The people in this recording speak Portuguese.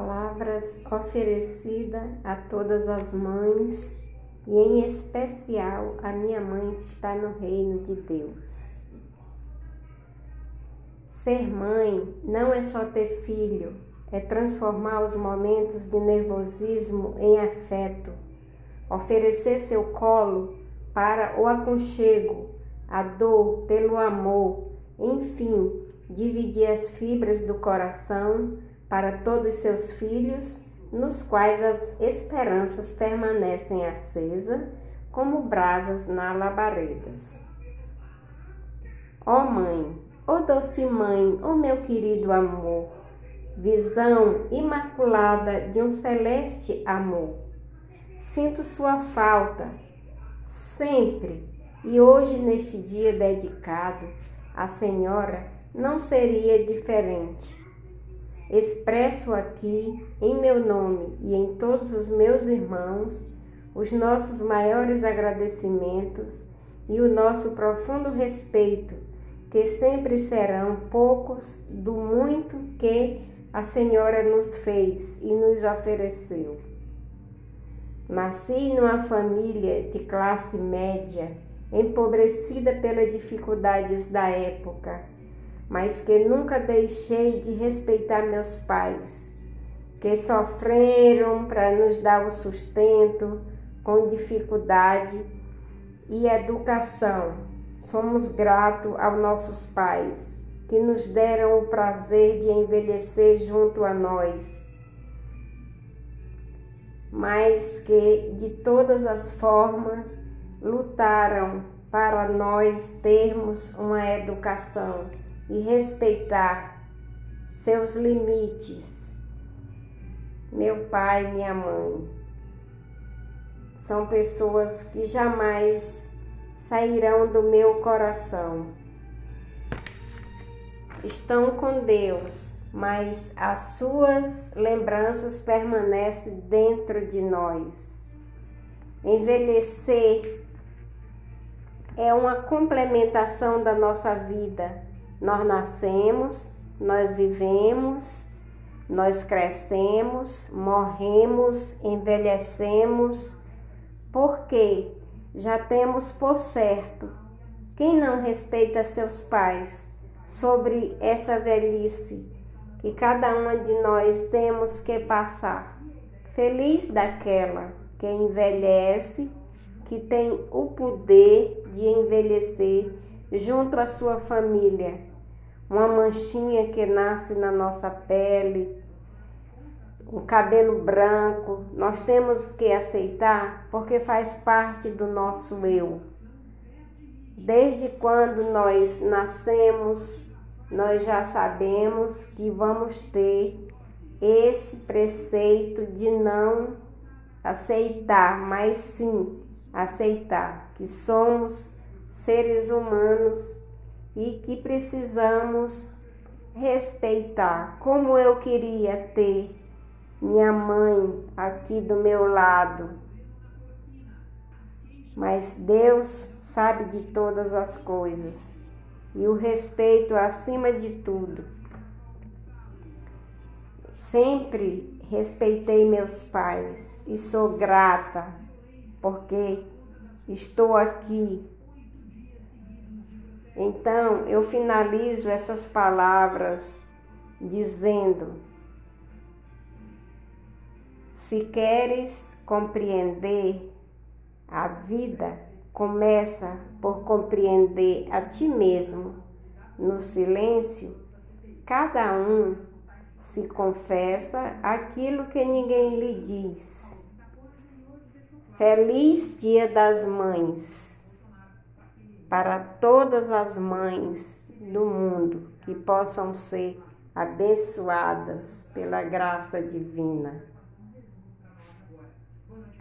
Palavras oferecida a todas as mães e em especial a minha mãe que está no reino de Deus. Ser mãe não é só ter filho, é transformar os momentos de nervosismo em afeto, oferecer seu colo para o aconchego, a dor pelo amor, enfim, dividir as fibras do coração para todos seus filhos, nos quais as esperanças permanecem acesas como brasas na labaredas. Ó oh mãe, ó oh doce mãe, ó oh meu querido amor, visão imaculada de um celeste amor. Sinto sua falta sempre e hoje neste dia dedicado à Senhora não seria diferente. Expresso aqui, em meu nome e em todos os meus irmãos, os nossos maiores agradecimentos e o nosso profundo respeito, que sempre serão poucos do muito que a Senhora nos fez e nos ofereceu. Nasci numa família de classe média, empobrecida pelas dificuldades da época mas que nunca deixei de respeitar meus pais, que sofreram para nos dar o sustento com dificuldade e educação. Somos gratos aos nossos pais, que nos deram o prazer de envelhecer junto a nós, mas que de todas as formas lutaram para nós termos uma educação e respeitar seus limites. Meu pai e minha mãe são pessoas que jamais sairão do meu coração. Estão com Deus, mas as suas lembranças permanecem dentro de nós. Envelhecer é uma complementação da nossa vida nós nascemos, nós vivemos, nós crescemos, morremos, envelhecemos, porque já temos por certo. Quem não respeita seus pais sobre essa velhice que cada uma de nós temos que passar. Feliz daquela que envelhece, que tem o poder de envelhecer junto à sua família uma manchinha que nasce na nossa pele, um cabelo branco, nós temos que aceitar porque faz parte do nosso eu. Desde quando nós nascemos, nós já sabemos que vamos ter esse preceito de não aceitar, mas sim aceitar que somos seres humanos e que precisamos respeitar. Como eu queria ter minha mãe aqui do meu lado. Mas Deus sabe de todas as coisas e o respeito acima de tudo. Sempre respeitei meus pais e sou grata porque estou aqui então eu finalizo essas palavras dizendo: se queres compreender a vida, começa por compreender a ti mesmo. No silêncio, cada um se confessa aquilo que ninguém lhe diz. Feliz Dia das Mães! Para todas as mães do mundo que possam ser abençoadas pela graça divina.